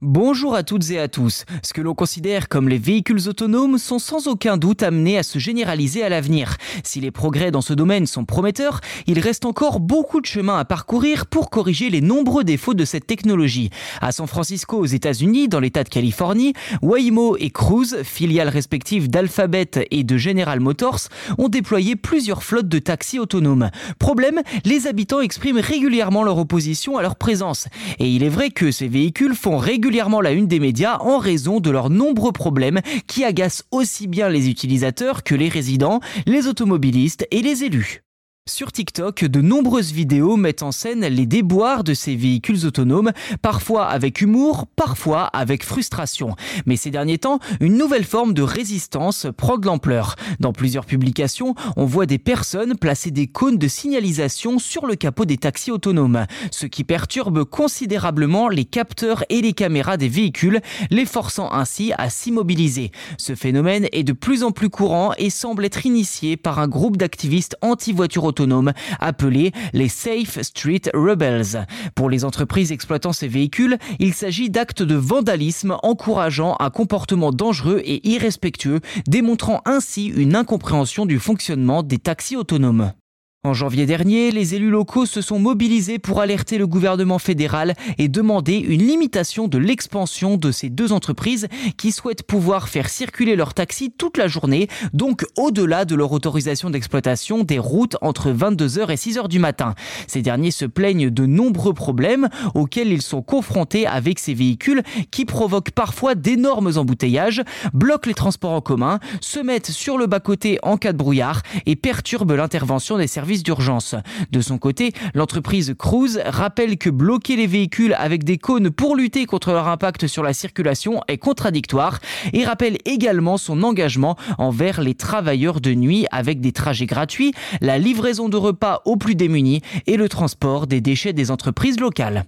Bonjour à toutes et à tous. Ce que l'on considère comme les véhicules autonomes sont sans aucun doute amenés à se généraliser à l'avenir. Si les progrès dans ce domaine sont prometteurs, il reste encore beaucoup de chemin à parcourir pour corriger les nombreux défauts de cette technologie. À San Francisco, aux États-Unis, dans l'État de Californie, Waymo et Cruise, filiales respectives d'Alphabet et de General Motors, ont déployé plusieurs flottes de taxis autonomes. Problème, les habitants expriment régulièrement leur opposition à leur présence. Et il est vrai que ces véhicules font régulièrement la une des médias en raison de leurs nombreux problèmes qui agacent aussi bien les utilisateurs que les résidents, les automobilistes et les élus. Sur TikTok, de nombreuses vidéos mettent en scène les déboires de ces véhicules autonomes, parfois avec humour, parfois avec frustration. Mais ces derniers temps, une nouvelle forme de résistance prend de l'ampleur. Dans plusieurs publications, on voit des personnes placer des cônes de signalisation sur le capot des taxis autonomes, ce qui perturbe considérablement les capteurs et les caméras des véhicules, les forçant ainsi à s'immobiliser. Ce phénomène est de plus en plus courant et semble être initié par un groupe d'activistes anti-voitures autonomes appelés les Safe Street Rebels. Pour les entreprises exploitant ces véhicules, il s'agit d'actes de vandalisme encourageant un comportement dangereux et irrespectueux, démontrant ainsi une incompréhension du fonctionnement des taxis autonomes. En janvier dernier, les élus locaux se sont mobilisés pour alerter le gouvernement fédéral et demander une limitation de l'expansion de ces deux entreprises qui souhaitent pouvoir faire circuler leurs taxis toute la journée, donc au-delà de leur autorisation d'exploitation des routes entre 22h et 6h du matin. Ces derniers se plaignent de nombreux problèmes auxquels ils sont confrontés avec ces véhicules qui provoquent parfois d'énormes embouteillages, bloquent les transports en commun, se mettent sur le bas-côté en cas de brouillard et perturbent l'intervention des services De son côté, l'entreprise Cruise rappelle que bloquer les véhicules avec des cônes pour lutter contre leur impact sur la circulation est contradictoire et rappelle également son engagement envers les travailleurs de nuit avec des trajets gratuits, la livraison de repas aux plus démunis et le transport des déchets des entreprises locales.